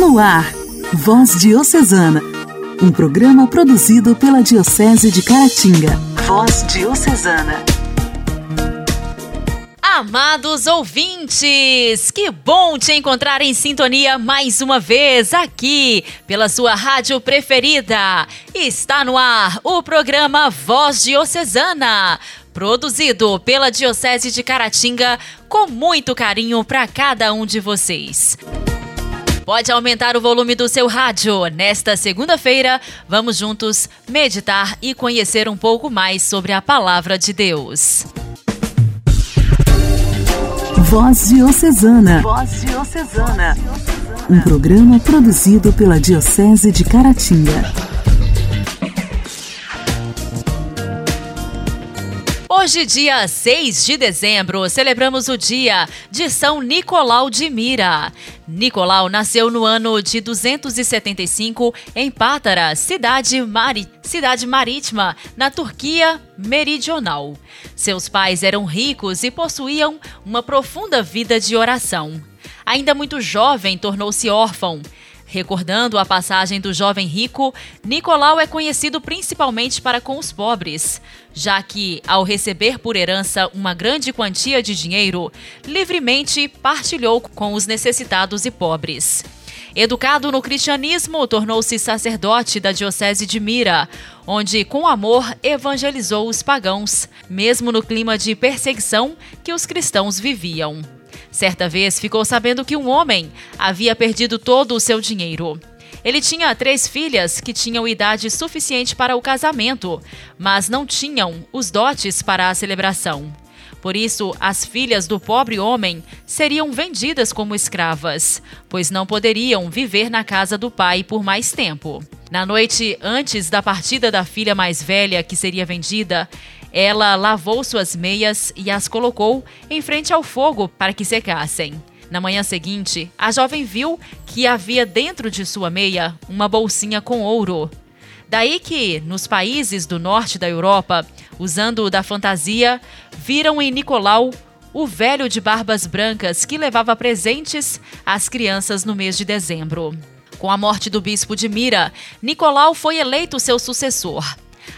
No ar, Voz Diocesana, um programa produzido pela Diocese de Caratinga. Voz Diocesana. Amados ouvintes, que bom te encontrar em sintonia mais uma vez aqui pela sua rádio preferida. Está no ar o programa Voz Diocesana, produzido pela Diocese de Caratinga com muito carinho para cada um de vocês. Pode aumentar o volume do seu rádio. Nesta segunda-feira, vamos juntos meditar e conhecer um pouco mais sobre a palavra de Deus. Voz Diocesana. Voz Diocesana. Um programa produzido pela Diocese de Caratinga. Hoje, dia 6 de dezembro, celebramos o dia de São Nicolau de Mira. Nicolau nasceu no ano de 275 em Pátara, cidade, mari cidade marítima, na Turquia meridional. Seus pais eram ricos e possuíam uma profunda vida de oração. Ainda muito jovem, tornou-se órfão. Recordando a passagem do jovem rico, Nicolau é conhecido principalmente para com os pobres, já que, ao receber por herança uma grande quantia de dinheiro, livremente partilhou com os necessitados e pobres. Educado no cristianismo, tornou-se sacerdote da Diocese de Mira, onde, com amor, evangelizou os pagãos, mesmo no clima de perseguição que os cristãos viviam. Certa vez ficou sabendo que um homem havia perdido todo o seu dinheiro. Ele tinha três filhas que tinham idade suficiente para o casamento, mas não tinham os dotes para a celebração. Por isso, as filhas do pobre homem seriam vendidas como escravas, pois não poderiam viver na casa do pai por mais tempo. Na noite antes da partida da filha mais velha, que seria vendida, ela lavou suas meias e as colocou em frente ao fogo para que secassem. Na manhã seguinte, a jovem viu que havia dentro de sua meia uma bolsinha com ouro. Daí que, nos países do norte da Europa, usando da fantasia, viram em Nicolau o velho de barbas brancas que levava presentes às crianças no mês de dezembro. Com a morte do bispo de Mira, Nicolau foi eleito seu sucessor.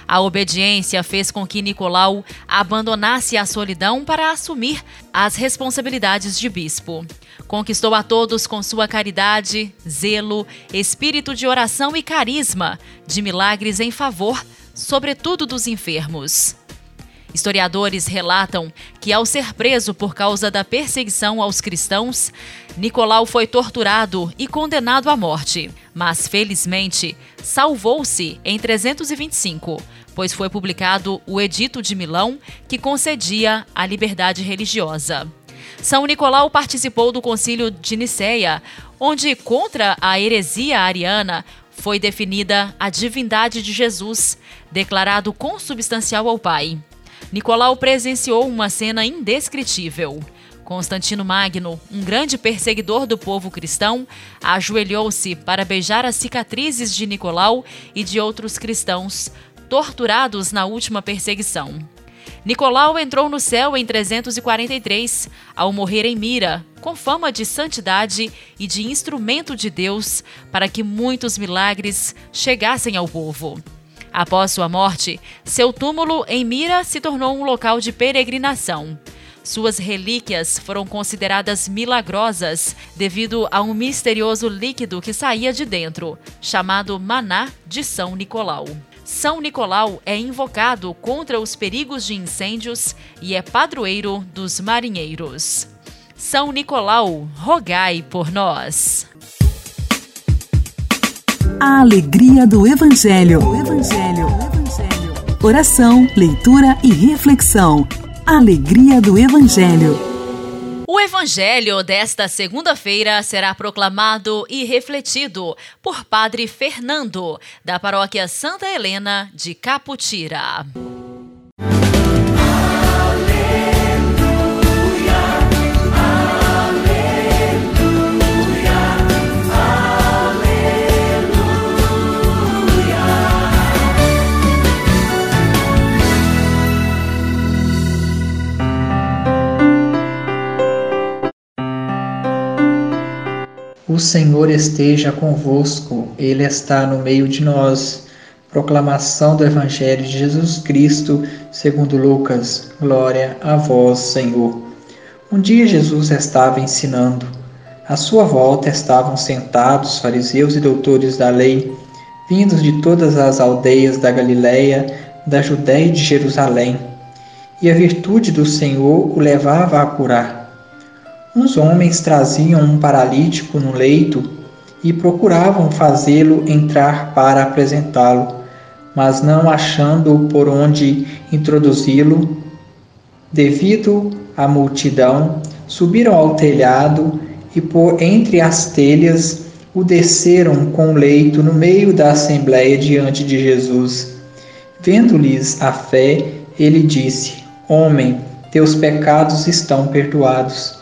A obediência fez com que Nicolau abandonasse a solidão para assumir as responsabilidades de bispo. Conquistou a todos com sua caridade, zelo, espírito de oração e carisma de milagres em favor, sobretudo dos enfermos. Historiadores relatam que, ao ser preso por causa da perseguição aos cristãos, Nicolau foi torturado e condenado à morte, mas felizmente salvou-se em 325, pois foi publicado o Edito de Milão, que concedia a liberdade religiosa. São Nicolau participou do Concílio de Nicéia, onde, contra a heresia ariana, foi definida a divindade de Jesus, declarado consubstancial ao Pai. Nicolau presenciou uma cena indescritível. Constantino Magno, um grande perseguidor do povo cristão, ajoelhou-se para beijar as cicatrizes de Nicolau e de outros cristãos torturados na última perseguição. Nicolau entrou no céu em 343, ao morrer em Mira, com fama de santidade e de instrumento de Deus para que muitos milagres chegassem ao povo. Após sua morte, seu túmulo em Mira se tornou um local de peregrinação. Suas relíquias foram consideradas milagrosas devido a um misterioso líquido que saía de dentro, chamado maná de São Nicolau. São Nicolau é invocado contra os perigos de incêndios e é padroeiro dos marinheiros. São Nicolau, rogai por nós. A alegria do Evangelho. Evangelho. Evangelho. Oração, leitura e reflexão. Alegria do Evangelho. O Evangelho desta segunda-feira será proclamado e refletido por Padre Fernando, da Paróquia Santa Helena de Caputira. Senhor esteja convosco, Ele está no meio de nós. Proclamação do Evangelho de Jesus Cristo, segundo Lucas. Glória a vós, Senhor. Um dia Jesus estava ensinando. À sua volta estavam sentados fariseus e doutores da lei, vindos de todas as aldeias da Galiléia, da Judéia e de Jerusalém. E a virtude do Senhor o levava a curar. Uns homens traziam um paralítico no leito e procuravam fazê-lo entrar para apresentá-lo, mas não achando por onde introduzi-lo, devido à multidão, subiram ao telhado e por entre as telhas o desceram com o leito no meio da assembleia diante de Jesus. Vendo-lhes a fé, ele disse: Homem, teus pecados estão perdoados.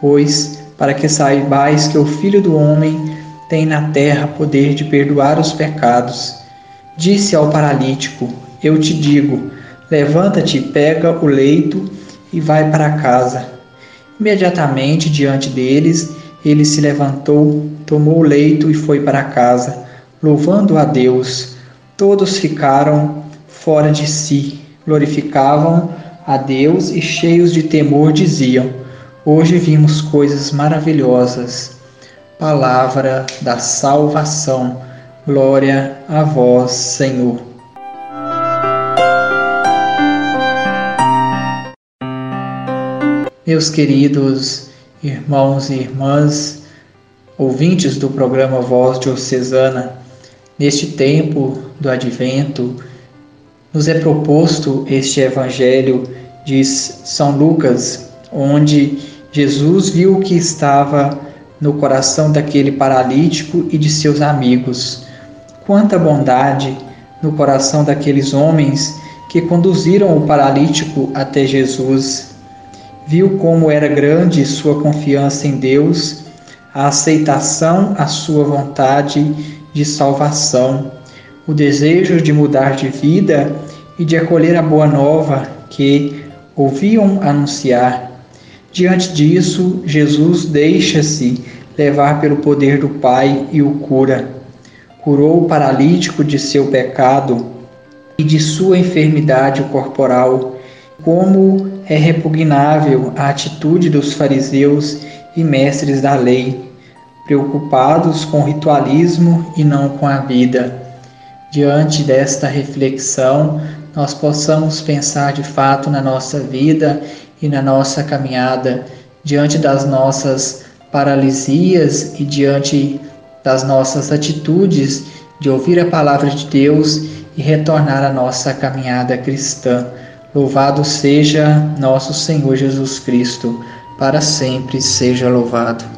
Pois, para que saibais que o Filho do Homem tem na terra poder de perdoar os pecados. Disse ao paralítico: Eu te digo, levanta-te, pega o leito e vai para casa. Imediatamente diante deles, ele se levantou, tomou o leito e foi para casa, louvando a Deus. Todos ficaram fora de si, glorificavam a Deus e cheios de temor diziam: Hoje vimos coisas maravilhosas. Palavra da salvação. Glória a vós, Senhor. Meus queridos irmãos e irmãs, ouvintes do programa Voz Diocesana, neste tempo do advento, nos é proposto este evangelho, diz São Lucas, onde Jesus viu o que estava no coração daquele paralítico e de seus amigos. Quanta bondade no coração daqueles homens que conduziram o paralítico até Jesus. Viu como era grande sua confiança em Deus, a aceitação à sua vontade de salvação, o desejo de mudar de vida e de acolher a boa nova que ouviam anunciar Diante disso, Jesus deixa-se levar pelo poder do Pai e o cura. Curou o paralítico de seu pecado e de sua enfermidade corporal. Como é repugnável a atitude dos fariseus e mestres da lei, preocupados com o ritualismo e não com a vida. Diante desta reflexão, nós possamos pensar de fato na nossa vida e na nossa caminhada, diante das nossas paralisias e diante das nossas atitudes de ouvir a palavra de Deus e retornar à nossa caminhada cristã. Louvado seja nosso Senhor Jesus Cristo, para sempre seja louvado.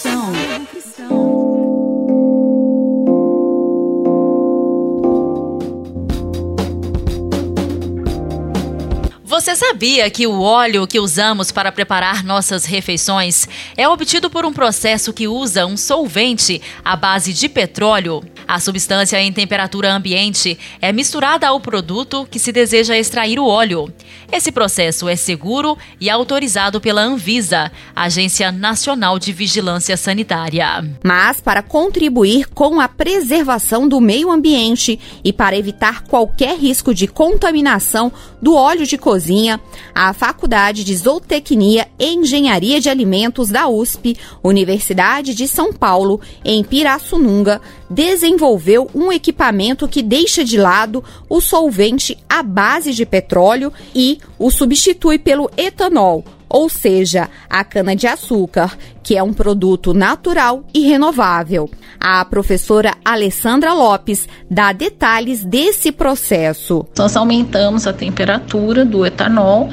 Você sabia que o óleo que usamos para preparar nossas refeições é obtido por um processo que usa um solvente à base de petróleo? A substância em temperatura ambiente é misturada ao produto que se deseja extrair o óleo. Esse processo é seguro e autorizado pela Anvisa, Agência Nacional de Vigilância Sanitária. Mas para contribuir com a preservação do meio ambiente e para evitar qualquer risco de contaminação do óleo de cozinha, a Faculdade de Zootecnia e Engenharia de Alimentos da USP, Universidade de São Paulo, em Pirassununga, desenvolveu um equipamento que deixa de lado o solvente à base de petróleo e o substitui pelo etanol, ou seja, a cana-de-açúcar, que é um produto natural e renovável. A professora Alessandra Lopes dá detalhes desse processo. Nós aumentamos a temperatura do etanol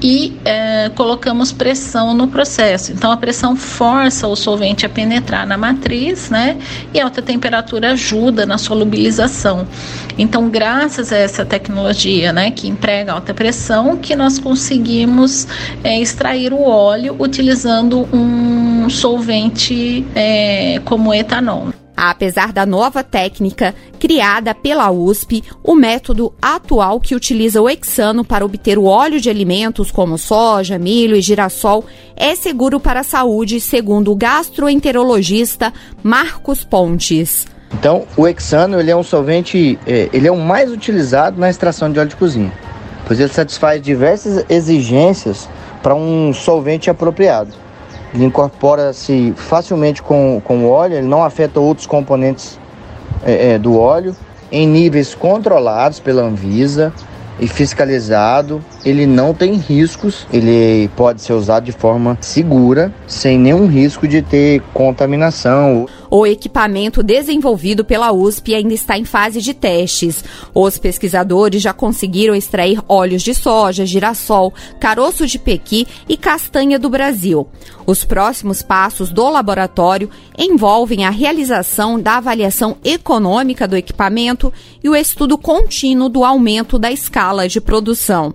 e é, colocamos pressão no processo. Então, a pressão força o solvente a penetrar na matriz, né? E alta temperatura ajuda na solubilização. Então, graças a essa tecnologia, né, que emprega alta pressão, que nós conseguimos é, extrair o óleo utilizando um solvente é, como etanol. Apesar da nova técnica criada pela USP, o método atual que utiliza o hexano para obter o óleo de alimentos como soja, milho e girassol é seguro para a saúde, segundo o gastroenterologista Marcos Pontes. Então, o hexano ele é um solvente, é, ele é o mais utilizado na extração de óleo de cozinha, pois ele satisfaz diversas exigências para um solvente apropriado. Ele incorpora-se facilmente com, com o óleo, ele não afeta outros componentes é, é, do óleo, em níveis controlados pela Anvisa e fiscalizado. Ele não tem riscos, ele pode ser usado de forma segura, sem nenhum risco de ter contaminação. O equipamento desenvolvido pela USP ainda está em fase de testes. Os pesquisadores já conseguiram extrair óleos de soja, girassol, caroço de pequi e castanha do Brasil. Os próximos passos do laboratório envolvem a realização da avaliação econômica do equipamento e o estudo contínuo do aumento da escala de produção.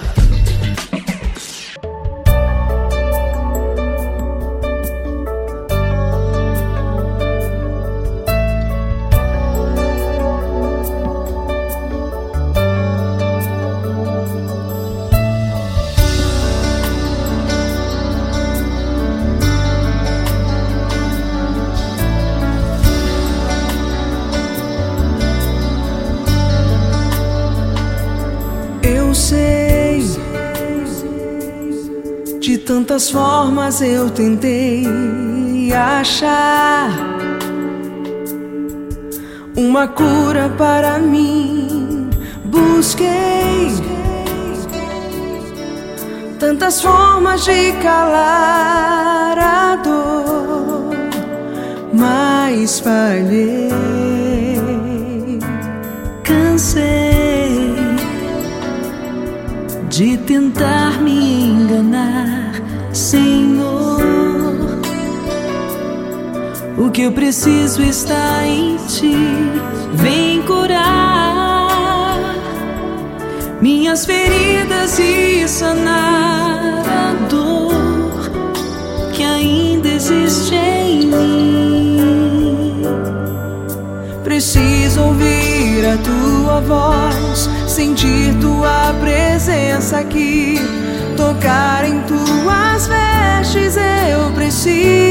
Formas eu tentei achar uma cura para mim. Busquei tantas formas de calar a dor, mas falhei. Cansei de tentar me enganar Senhor. O que eu preciso está em ti. Vem curar minhas feridas e sanar a dor que ainda existe em mim. Preciso ouvir a tua voz, sentir tua presença aqui tocar em tuas vestes eu preciso.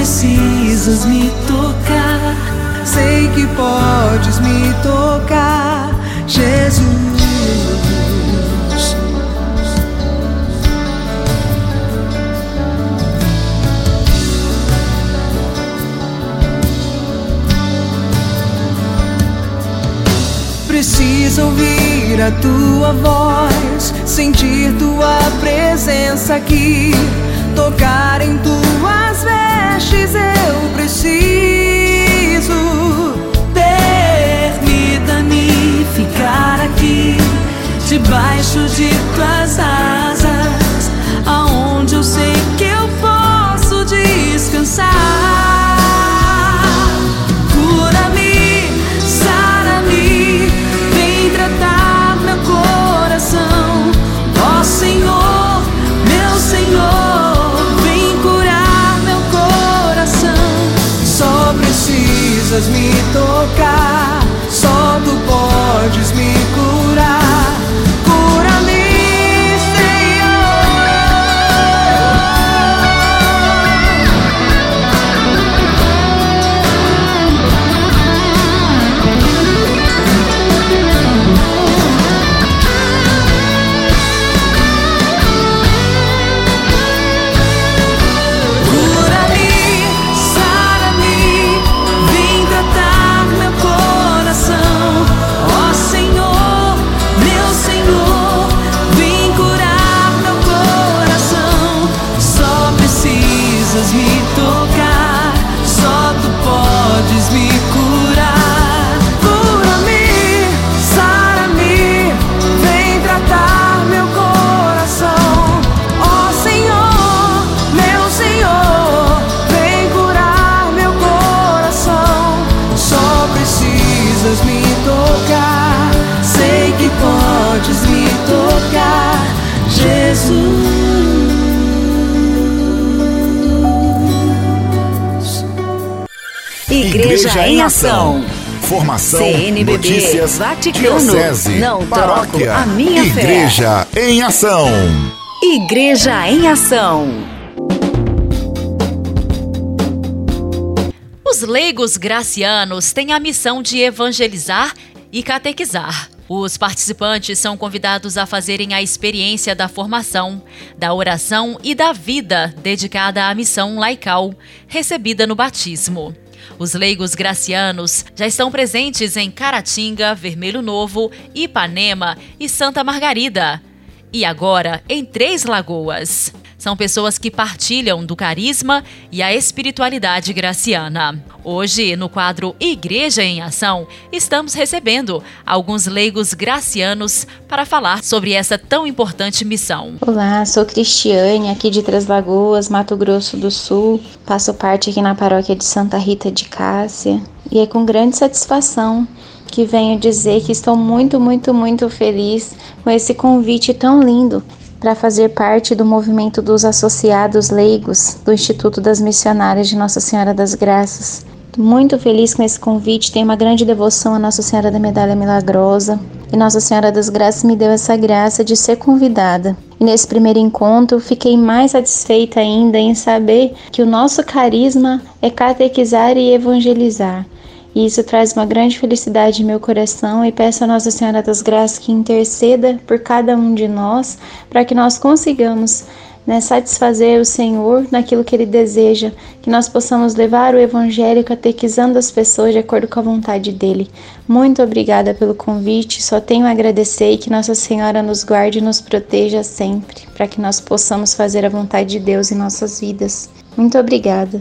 precisas me tocar, sei que podes me tocar, Jesus. preciso ouvir a tua voz, sentir tua presença aqui, tocar em tuas vestes. Eu preciso. Permita-me ficar aqui, debaixo de tuas asas, aonde eu sei que eu posso descansar. Precisas me Igreja, em Ação. Formação, CNBB, notícias, Vaticano. diocese, Não paróquia, a minha fé. Igreja em Ação. Igreja em Ação. Os leigos gracianos têm a missão de evangelizar e catequizar. Os participantes são convidados a fazerem a experiência da formação, da oração e da vida dedicada à missão laical, recebida no batismo. Os leigos gracianos já estão presentes em Caratinga, Vermelho Novo, Ipanema e Santa Margarida. E agora em Três Lagoas. São pessoas que partilham do carisma e a espiritualidade graciana. Hoje, no quadro Igreja em Ação, estamos recebendo alguns leigos gracianos para falar sobre essa tão importante missão. Olá, sou Cristiane, aqui de Três Lagoas, Mato Grosso do Sul. Faço parte aqui na paróquia de Santa Rita de Cássia. E é com grande satisfação que venho dizer que estou muito, muito, muito feliz com esse convite tão lindo para fazer parte do movimento dos associados leigos do Instituto das Missionárias de Nossa Senhora das Graças. Muito feliz com esse convite, tenho uma grande devoção a Nossa Senhora da Medalha Milagrosa e Nossa Senhora das Graças me deu essa graça de ser convidada. E nesse primeiro encontro fiquei mais satisfeita ainda em saber que o nosso carisma é catequizar e evangelizar. Isso traz uma grande felicidade em meu coração e peço a Nossa Senhora das Graças que interceda por cada um de nós para que nós consigamos né, satisfazer o Senhor naquilo que Ele deseja, que nós possamos levar o Evangelho catequizando as pessoas de acordo com a vontade dEle. Muito obrigada pelo convite, só tenho a agradecer e que Nossa Senhora nos guarde e nos proteja sempre, para que nós possamos fazer a vontade de Deus em nossas vidas. Muito obrigada.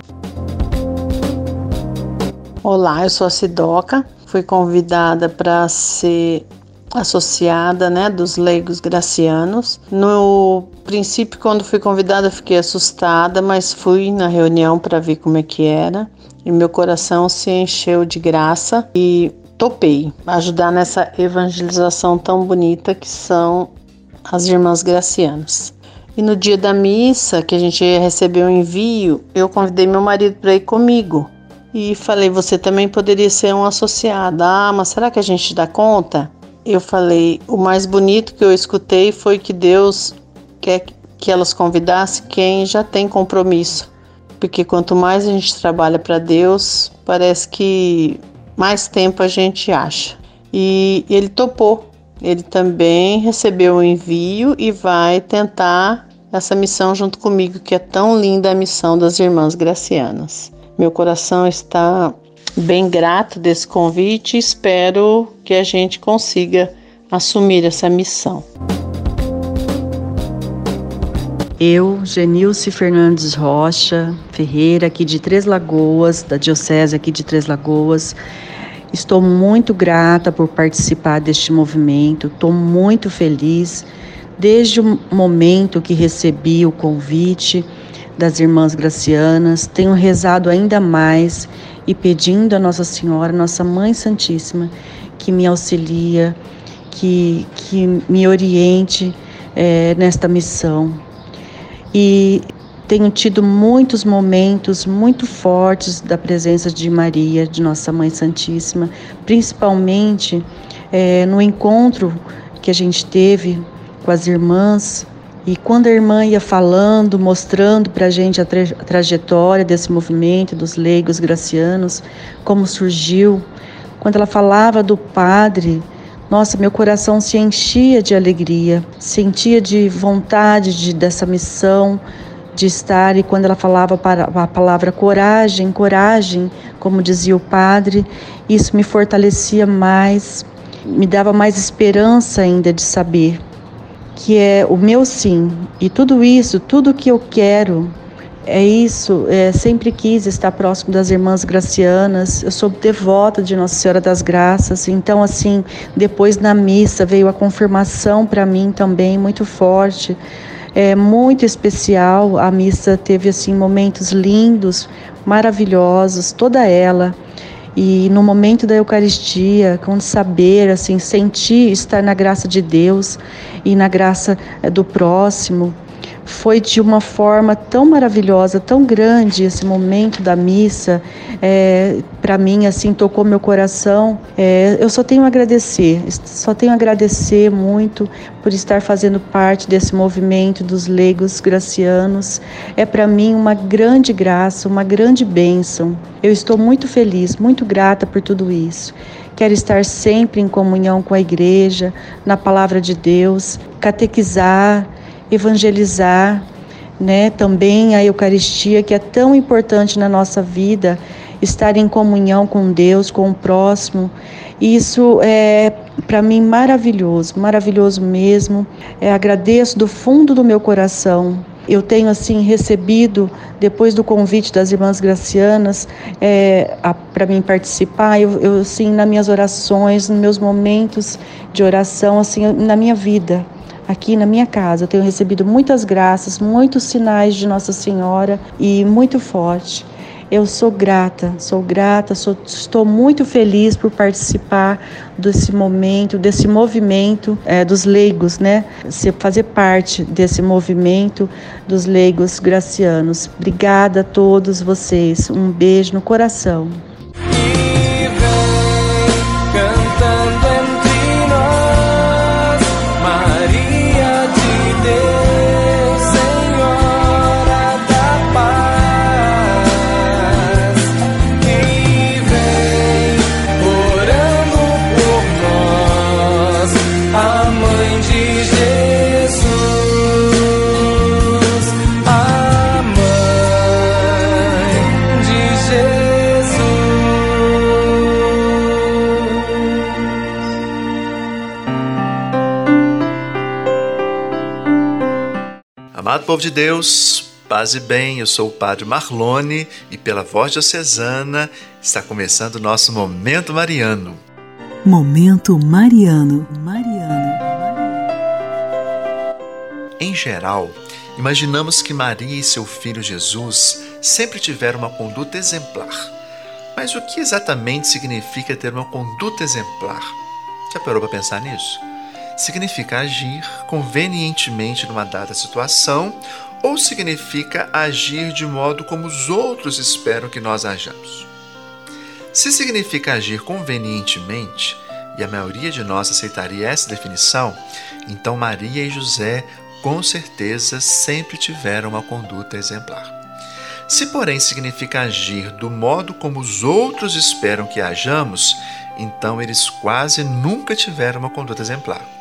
Olá, eu sou a Sidoca, fui convidada para ser associada, né, dos leigos gracianos. No princípio, quando fui convidada, fiquei assustada, mas fui na reunião para ver como é que era e meu coração se encheu de graça e topei ajudar nessa evangelização tão bonita que são as irmãs gracianas. E no dia da missa, que a gente recebeu um envio, eu convidei meu marido para ir comigo. E falei, você também poderia ser um associado. Ah, mas será que a gente dá conta? Eu falei, o mais bonito que eu escutei foi que Deus quer que elas convidassem quem já tem compromisso. Porque quanto mais a gente trabalha para Deus, parece que mais tempo a gente acha. E ele topou. Ele também recebeu o envio e vai tentar essa missão junto comigo, que é tão linda a missão das irmãs gracianas. Meu coração está bem grato desse convite e espero que a gente consiga assumir essa missão. Eu, Genilce Fernandes Rocha Ferreira, aqui de Três Lagoas, da Diocese aqui de Três Lagoas, estou muito grata por participar deste movimento, estou muito feliz. Desde o momento que recebi o convite das irmãs gracianas, tenho rezado ainda mais e pedindo a Nossa Senhora, Nossa Mãe Santíssima, que me auxilia, que, que me oriente é, nesta missão. E tenho tido muitos momentos muito fortes da presença de Maria, de Nossa Mãe Santíssima, principalmente é, no encontro que a gente teve com as irmãs. E quando a irmã ia falando, mostrando para a gente a, tra a trajetória desse movimento dos leigos gracianos, como surgiu, quando ela falava do padre, nossa, meu coração se enchia de alegria, sentia de vontade de, dessa missão, de estar. E quando ela falava a palavra coragem, coragem, como dizia o padre, isso me fortalecia mais, me dava mais esperança ainda de saber que é o meu sim. E tudo isso, tudo que eu quero, é isso. É, sempre quis estar próximo das irmãs gracianas. Eu sou devota de Nossa Senhora das Graças. Então, assim, depois na missa veio a confirmação para mim também muito forte. É muito especial. A missa teve assim momentos lindos, maravilhosos, toda ela. E no momento da Eucaristia, com saber, assim, sentir estar na graça de Deus e na graça eh, do próximo, foi de uma forma tão maravilhosa, tão grande esse momento da missa. É, Para mim, assim, tocou meu coração. É, eu só tenho a agradecer, só tenho a agradecer muito por estar fazendo parte desse movimento dos leigos gracianos. É para mim uma grande graça, uma grande bênção. Eu estou muito feliz, muito grata por tudo isso. Quero estar sempre em comunhão com a igreja, na palavra de Deus, catequizar, evangelizar, né? Também a Eucaristia, que é tão importante na nossa vida, estar em comunhão com Deus, com o próximo. Isso é para mim maravilhoso, maravilhoso mesmo. É, agradeço do fundo do meu coração. Eu tenho assim recebido depois do convite das irmãs Gracianas é, para mim participar. Eu, eu assim nas minhas orações, nos meus momentos de oração, assim na minha vida, aqui na minha casa. Eu tenho recebido muitas graças, muitos sinais de Nossa Senhora e muito forte. Eu sou grata, sou grata, sou, estou muito feliz por participar desse momento, desse movimento é, dos leigos, né? Se fazer parte desse movimento dos leigos gracianos. Obrigada a todos vocês. Um beijo no coração. Povo de Deus, paz e bem, eu sou o Padre Marlone e pela voz diocesana está começando o nosso Momento Mariano. Momento Mariano. Mariano. Em geral, imaginamos que Maria e seu filho Jesus sempre tiveram uma conduta exemplar. Mas o que exatamente significa ter uma conduta exemplar? Já parou para pensar nisso? Significa agir convenientemente numa dada situação ou significa agir de modo como os outros esperam que nós ajamos. Se significa agir convenientemente, e a maioria de nós aceitaria essa definição, então Maria e José com certeza sempre tiveram uma conduta exemplar. Se, porém, significa agir do modo como os outros esperam que hajamos, então eles quase nunca tiveram uma conduta exemplar.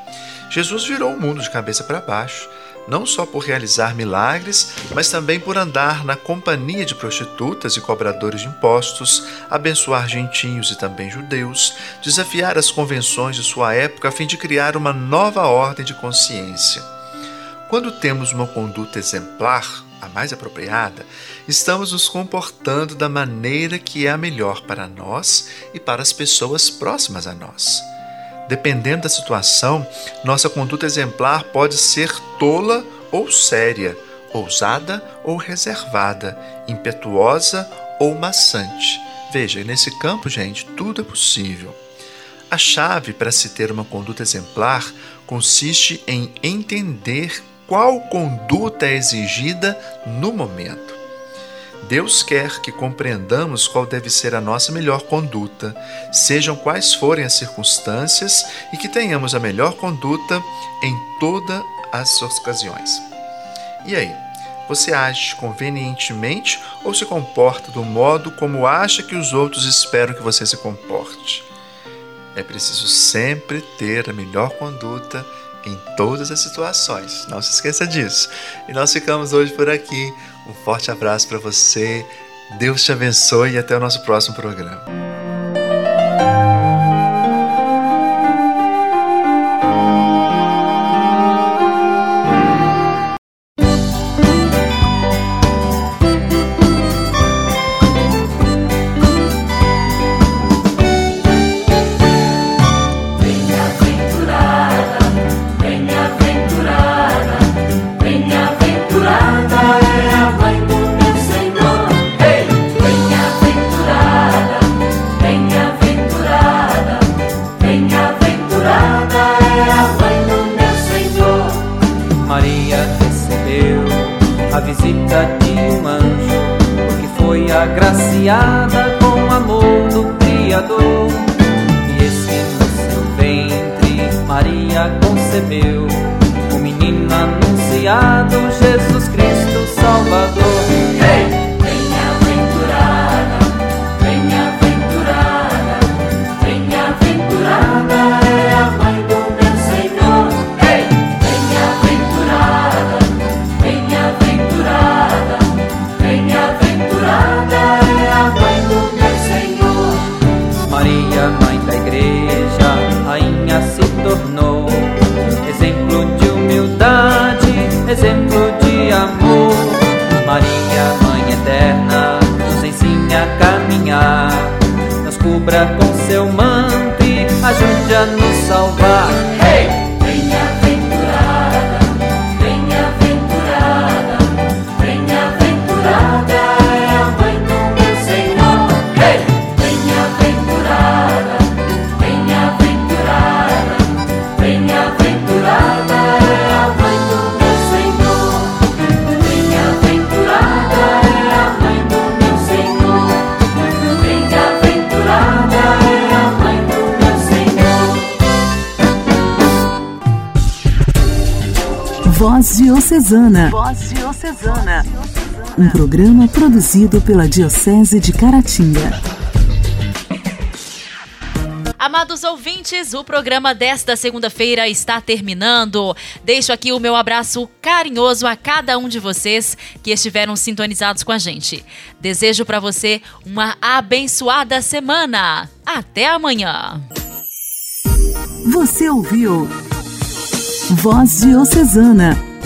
Jesus virou o mundo de cabeça para baixo, não só por realizar milagres, mas também por andar na companhia de prostitutas e cobradores de impostos, abençoar gentios e também judeus, desafiar as convenções de sua época a fim de criar uma nova ordem de consciência. Quando temos uma conduta exemplar, a mais apropriada, estamos nos comportando da maneira que é a melhor para nós e para as pessoas próximas a nós. Dependendo da situação, nossa conduta exemplar pode ser tola ou séria, ousada ou reservada, impetuosa ou maçante. Veja, nesse campo, gente, tudo é possível. A chave para se ter uma conduta exemplar consiste em entender qual conduta é exigida no momento. Deus quer que compreendamos qual deve ser a nossa melhor conduta, sejam quais forem as circunstâncias, e que tenhamos a melhor conduta em todas as ocasiões. E aí? Você age convenientemente ou se comporta do modo como acha que os outros esperam que você se comporte? É preciso sempre ter a melhor conduta em todas as situações. Não se esqueça disso. E nós ficamos hoje por aqui. Um forte abraço para você. Deus te abençoe e até o nosso próximo programa. Voz Diocesana. Voz Diocesana. Um programa produzido pela Diocese de Caratinga. Amados ouvintes, o programa desta segunda-feira está terminando. Deixo aqui o meu abraço carinhoso a cada um de vocês que estiveram sintonizados com a gente. Desejo para você uma abençoada semana. Até amanhã. Você ouviu Voz Diocesana,